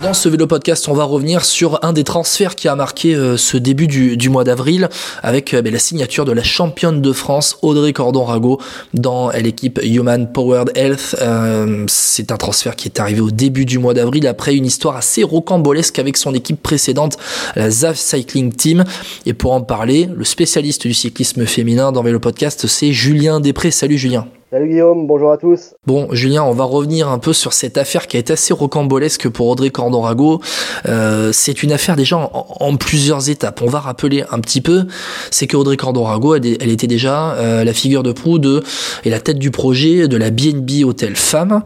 Dans ce vélo podcast, on va revenir sur un des transferts qui a marqué euh, ce début du, mois d'avril avec euh, ben, la signature de la championne de France Audrey Cordon-Rago dans l'équipe Human Powered Health. Euh, c'est un transfert qui est arrivé au début du mois d'avril après une histoire assez rocambolesque avec son équipe précédente, la ZAF Cycling Team. Et pour en parler, le spécialiste du cyclisme féminin dans vélo podcast, c'est Julien Després. Salut Julien. Salut Guillaume, bonjour à tous. Bon, Julien, on va revenir un peu sur cette affaire qui été assez rocambolesque pour Audrey Cordorago. Euh, c'est une affaire déjà en, plusieurs étapes. On va rappeler un petit peu, c'est que Audrey Cordorago, elle, était déjà euh, la figure de proue de et la tête du projet de la BNB Hotel Femmes,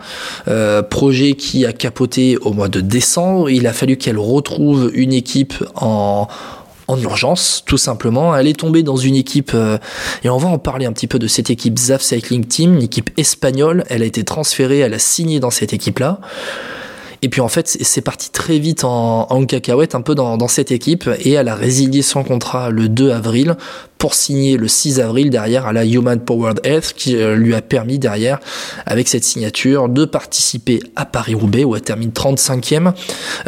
euh, projet qui a capoté au mois de décembre. Il a fallu qu'elle retrouve une équipe en en urgence, tout simplement. Elle est tombée dans une équipe, euh, et on va en parler un petit peu de cette équipe ZAF Cycling Team, une équipe espagnole. Elle a été transférée, elle a signé dans cette équipe-là. Et puis en fait, c'est parti très vite en, cacahuète un peu dans, cette équipe et elle a résilié son contrat le 2 avril pour signer le 6 avril derrière à la Human Powered Health qui euh, lui a permis derrière avec cette signature de participer à Paris-Roubaix où elle termine 35e.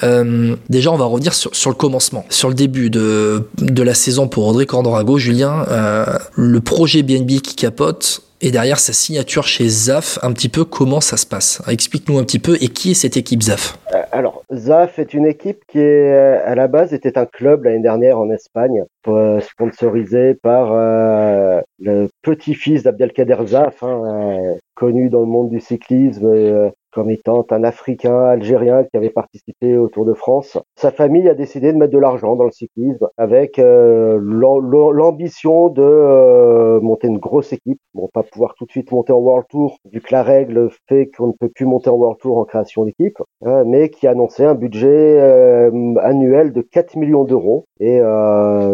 Euh, déjà, on va revenir sur, sur, le commencement, sur le début de, de la saison pour Audrey Cordorago. Julien, euh, le projet BNB qui capote, et derrière sa signature chez ZAF, un petit peu comment ça se passe? Explique-nous un petit peu et qui est cette équipe ZAF? Euh, Alors ZAF est une équipe qui est à la base était un club l'année dernière en Espagne, euh, sponsorisé par euh, le petit-fils d'Abdelkader ZAF, hein, connu dans le monde du cyclisme comme étant un Africain algérien qui avait participé au Tour de France. Sa famille a décidé de mettre de l'argent dans le cyclisme avec euh, l'ambition de euh, monter une grosse équipe. Bon, pas pouvoir tout de suite monter en World Tour, vu que la règle fait qu'on ne peut plus monter en World Tour en création d'équipe, hein, mais qui a annoncé un budget euh, annuel de 4 millions d'euros et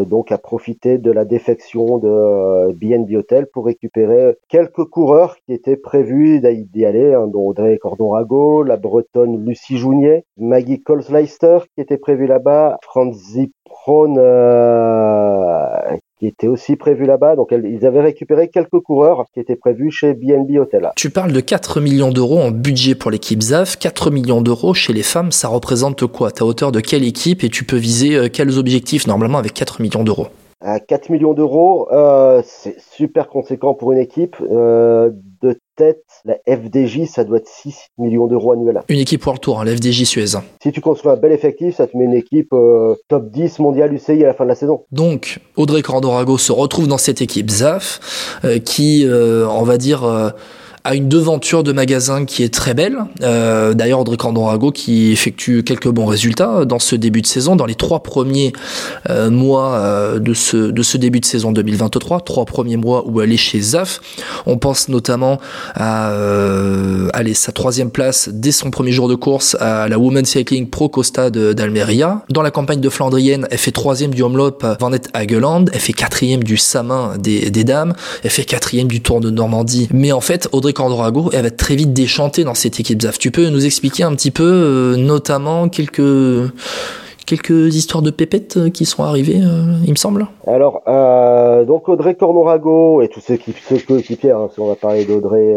donc a profité de la défection de BNB Hotel pour récupérer quelques coureurs qui étaient prévus d'y aller, hein, dont Audrey Cordon la bretonne Lucie Jounier, Maggie Colsleister qui était prévue là-bas, Franzi Prone euh, qui était aussi prévu là-bas. Donc ils avaient récupéré quelques coureurs qui étaient prévus chez BNB Hotel. Tu parles de 4 millions d'euros en budget pour l'équipe ZAF. 4 millions d'euros chez les femmes, ça représente quoi? À hauteur de quelle équipe et tu peux viser euh, quels objectifs normalement avec 4 millions d'euros? À 4 millions d'euros, euh, c'est super conséquent pour une équipe. Euh, tête, la FDJ, ça doit être 6 millions d'euros annuels. Une équipe pour le tour, hein, la FDJ Suez. Si tu construis un bel effectif, ça te met une équipe euh, top 10 mondial UCI à la fin de la saison. Donc, Audrey Cordorago se retrouve dans cette équipe ZAF, qui, on va dire a une devanture de magasin qui est très belle. Euh, D'ailleurs, Audrey Cordorago qui effectue quelques bons résultats dans ce début de saison, dans les trois premiers euh, mois euh, de, ce, début de saison 2023, trois premiers mois où elle est chez ZAF. On pense notamment à euh, sa troisième place dès son premier jour de course à la Women's Cycling Pro Costa d'Almeria. Dans la campagne de Flandrienne, elle fait troisième du Omloop Van Hageland, elle fait quatrième du Samin des dames, elle fait quatrième du Tour de Normandie. Mais en fait, Audrey Cordorago, elle va très vite déchanter dans cette équipe ZAF. Tu peux nous expliquer un petit peu, euh, notamment quelques quelques histoires de pépettes euh, qui sont arrivées, euh, il me semble? Alors, donc Audrey Cordorago et tous ceux qui, ceux coéquipiers, hein, si on va parler d'Audrey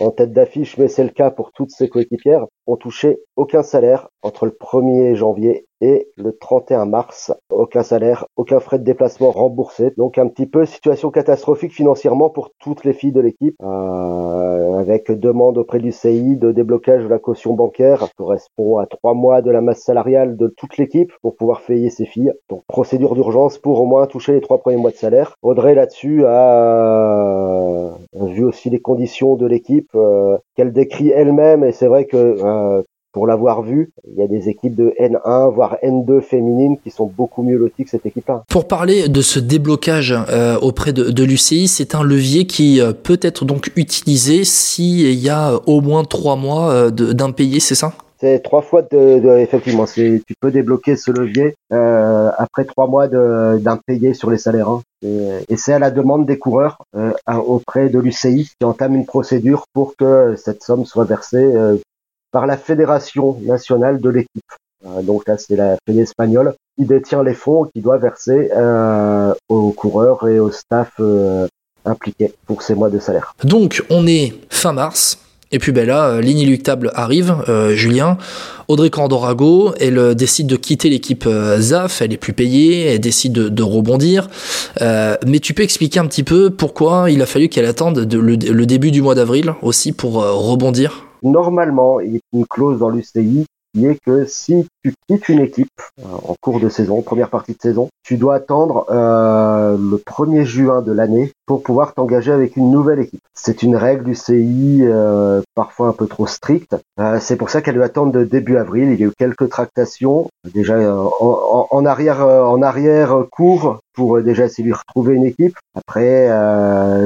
en tête d'affiche, mais c'est le cas pour toutes ses coéquipières, ont touché aucun salaire entre le 1er janvier et le 31 mars. Aucun salaire, aucun frais de déplacement remboursé. Donc un petit peu situation catastrophique financièrement pour toutes les filles de l'équipe, euh, avec demande auprès du CI de déblocage de la caution bancaire, correspond à trois mois de la masse salariale de toute l'équipe pour pouvoir payer ses filles. Donc procédure d'urgence pour au moins toucher les trois premiers mois de salaire. Audrey là-dessus a vu aussi les conditions de l'équipe euh, qu'elle décrit elle-même et c'est vrai que euh, pour l'avoir vu, il y a des équipes de N1 voire N2 féminines qui sont beaucoup mieux loties que cette équipe-là. Pour parler de ce déblocage euh, auprès de, de l'UCI, c'est un levier qui peut être donc utilisé s'il y a au moins trois mois d'impayés, c'est ça? C'est trois fois de, de effectivement. Tu peux débloquer ce levier euh, après trois mois d'impayés sur les salaires. Hein. Et, c'est à la demande des coureurs euh, auprès de l'UCI qui entame une procédure pour que cette somme soit versée euh, par la fédération nationale de l'équipe. Donc là, c'est la fédération espagnole qui détient les fonds qui doit verser aux coureurs et au staff impliqués pour ces mois de salaire. Donc on est fin mars Et puis ben là, l'inéluctable arrive, Julien. Audrey Cordorago, elle décide de quitter l'équipe ZAF, elle est plus payée, elle décide de, rebondir. mais tu peux expliquer un petit peu pourquoi il a fallu qu'elle attende le, début du mois d'avril aussi pour rebondir? Normalement, il y a une clause dans l'UCI qui que si tu quittes une équipe euh, en cours de saison, première partie de saison, tu dois attendre euh, le 1er juin de l'année pour pouvoir t'engager avec une nouvelle équipe. C'est une règle du CI euh, parfois un peu trop stricte. c'est pour ça qu'elle doit attendre de début avril. Il y a eu quelques tractations déjà en, en, arrière en arrière cours pour déjà essayer de retrouver une équipe. Après,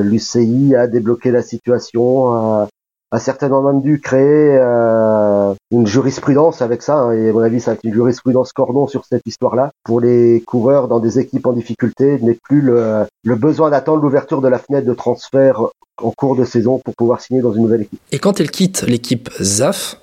l'UCI a débloqué la situation, a certainement même dû créer euh, une jurisprudence avec ça, hein, et à mon avis, c'est une jurisprudence cordon sur cette histoire-là. Pour les coureurs dans des équipes en difficulté, n'est plus le, le besoin d'attendre l'ouverture de la fenêtre de transfert en cours de saison pour pouvoir signer dans une nouvelle équipe. Et quand elle quitte l'équipe ZAF,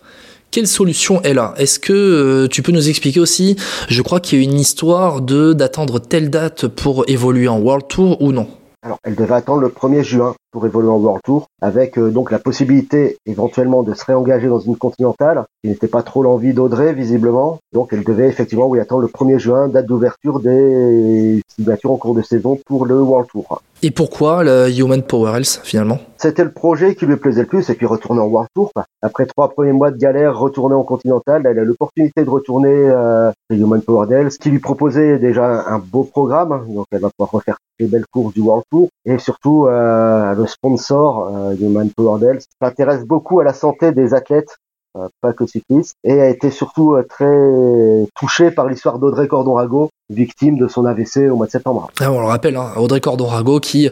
quelle solution est là Est-ce que euh, tu peux nous expliquer aussi Je crois qu'il y a une histoire de d'attendre telle date pour évoluer en World Tour ou non? Alors, elle devait attendre le 1er juin pour évoluer en World Tour, avec euh, donc la possibilité éventuellement de se réengager dans une continentale, qui n'était pas trop l'envie d'Audrey visiblement. Donc elle devait effectivement oui, attendre le 1er juin, date d'ouverture des signatures en cours de saison pour le World Tour. Et pourquoi le Human Power Health finalement? C'était le projet qui lui plaisait le plus et puis retourner en World Tour. Après trois premiers mois de galère, retourner en Continental, elle a l'opportunité de retourner euh, Human Power Health, qui lui proposait déjà un beau programme, donc elle va pouvoir refaire les belles courses du World Tour et surtout euh, le sponsor euh, Human Power Health s'intéresse beaucoup à la santé des athlètes euh, pas que cycliste, et a été surtout euh, très touché par l'histoire d'Audrey Cordon-Rago, victime de son AVC au mois de septembre. Ah, on le rappelle, hein, Audrey Cordon-Rago qui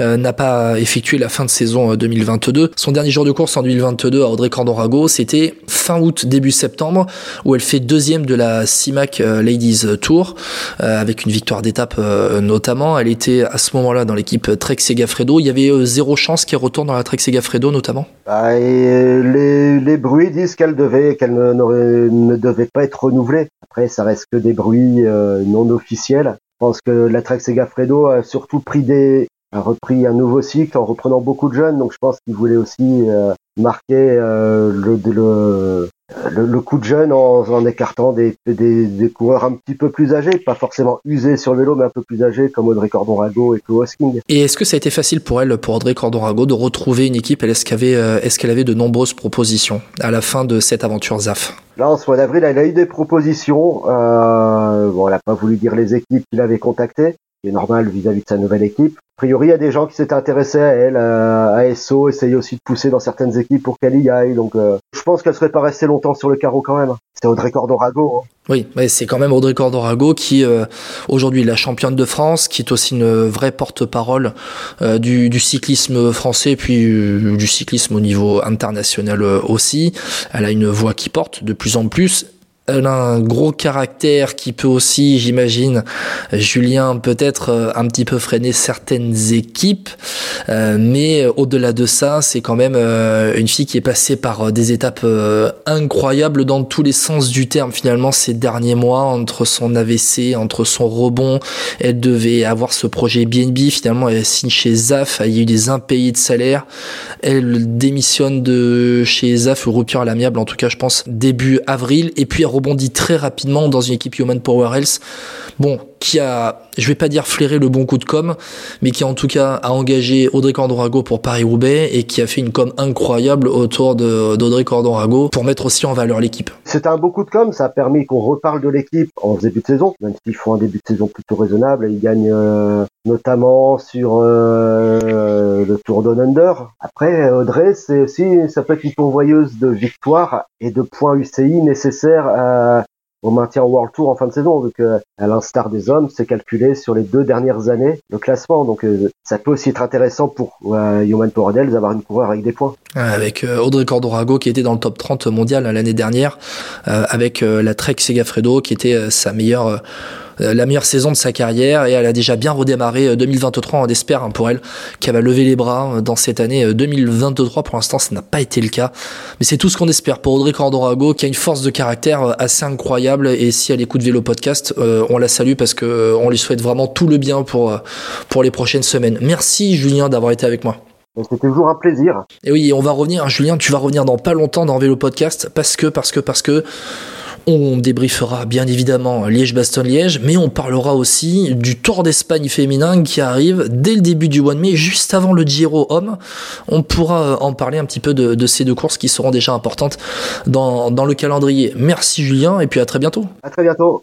euh, n'a pas effectué la fin de saison 2022. Son dernier jour de course en 2022 à Audrey Cordon-Rago, c'était fin août, début septembre, où elle fait deuxième de la CIMAC Ladies Tour, avec une victoire d'étape notamment. Elle était à ce moment-là dans l'équipe Trek Segafredo. Il y avait zéro chance qu'elle retourne dans la Trek Segafredo notamment ah, et les, les bruits disent qu'elle devait, qu'elle ne, ne, devait pas être renouvelée. Après, ça reste que des bruits euh, non officiels. Je pense que la Trek Segafredo a surtout pris des, a repris un nouveau cycle en reprenant beaucoup de jeunes. Donc, je pense qu'il voulait aussi euh, marquer euh, le, le, le, coup de jeune en, en écartant des, des, des, coureurs un petit peu plus âgés, pas forcément usés sur le vélo, mais un peu plus âgés comme Audrey Cordon-Rago et Chloe Hosking. Et est-ce que ça a été facile pour elle, pour Audrey Cordon-Rago, de retrouver une équipe? Est-ce qu'elle avait, euh, est qu'elle avait de nombreuses propositions à la fin de cette aventure ZAF? Là, en ce mois d'avril, elle a eu des propositions. Euh, bon, elle n'a pas voulu dire les équipes qu'il avait contactées, qui est normal vis-à-vis de sa nouvelle équipe. A priori, il y a des gens qui s'étaient intéressés à elle, à SO, essayaient aussi de pousser dans certaines équipes pour qu'elle y aille. Donc, euh, je pense qu'elle serait pas restée longtemps sur le carreau quand même. C'est Audrey Cordorago. Hein. Oui, mais c'est quand même Audrey Cordorago qui euh, aujourd'hui la championne de France, qui est aussi une vraie porte-parole euh, du, du, cyclisme français, puis du cyclisme au niveau international aussi. Elle a une voix qui porte de plus en plus elle a un gros caractère qui peut aussi, j'imagine, Julien, peut-être euh, un petit peu freiner certaines équipes. Euh, mais au-delà de ça, c'est quand même euh, une fille qui est passée par des étapes incroyables dans tous les sens du terme. Finalement, ces derniers mois, entre son AVC, entre son rebond, elle devait avoir ce projet BNB. Finalement, elle signe chez ZAF. Il y a eu des impayés de salaire. Elle démissionne de chez ZAF, rupture à l'amiable, en tout cas, je pense, début avril. Et puis, elle rebondit très rapidement dans une équipe Human Power Health. Bon, qui a, je vais pas dire flairé le bon coup de com, mais qui en tout cas a engagé Audrey Cordorago pour Paris-Roubaix et qui a fait une com incroyable autour d'Audrey Cordorago pour mettre aussi en valeur l'équipe. C'était un beau coup de com, ça a permis qu'on reparle de l'équipe en début de saison, même s'ils font un début de saison plutôt raisonnable. Ils gagnent euh, notamment sur euh, le Tour Down Under. Après, Audrey, c'est aussi, ça peut être une pourvoyeuse de victoires et de points UCI nécessaires à, au maintien World Tour en fin de saison, vu que à l'instar des hommes, c'est calculé sur les deux dernières années le classement. Donc euh, ça peut aussi être intéressant pour euh, Human d'avoir une coureur avec des points. Avec euh, Audrey Cordorago qui était dans le top 30 mondial l'année dernière, euh, avec la Trek Segafredo qui était sa meilleure euh, la meilleure saison de sa carrière et elle a déjà bien redémarré 2023. On espère hein, pour elle qu'elle va lever les bras euh, dans cette année 2023. Euh, pour l'instant, ça n'a pas été le cas, mais c'est tout ce qu'on espère pour Audrey Cordorago qui a une force de caractère assez incroyable et si elle écoute Vélo Podcast, on la salue parce que on lui souhaite vraiment tout le bien pour pour les prochaines semaines. Merci Julien d'avoir été avec moi. C'était toujours un plaisir. Et oui, on va revenir, Julien, tu vas revenir dans pas longtemps dans Vélo Podcast parce que, parce que, parce que on débriefera bien évidemment Liège-Bastogne-Liège, mais on parlera aussi du Tour d'Espagne féminin qui arrive dès le début du mois de mai, juste avant le Giro homme. On pourra euh, en parler un petit peu de, ces deux courses qui seront déjà importantes dans, dans le calendrier. Merci Julien et puis à très bientôt. À très bientôt.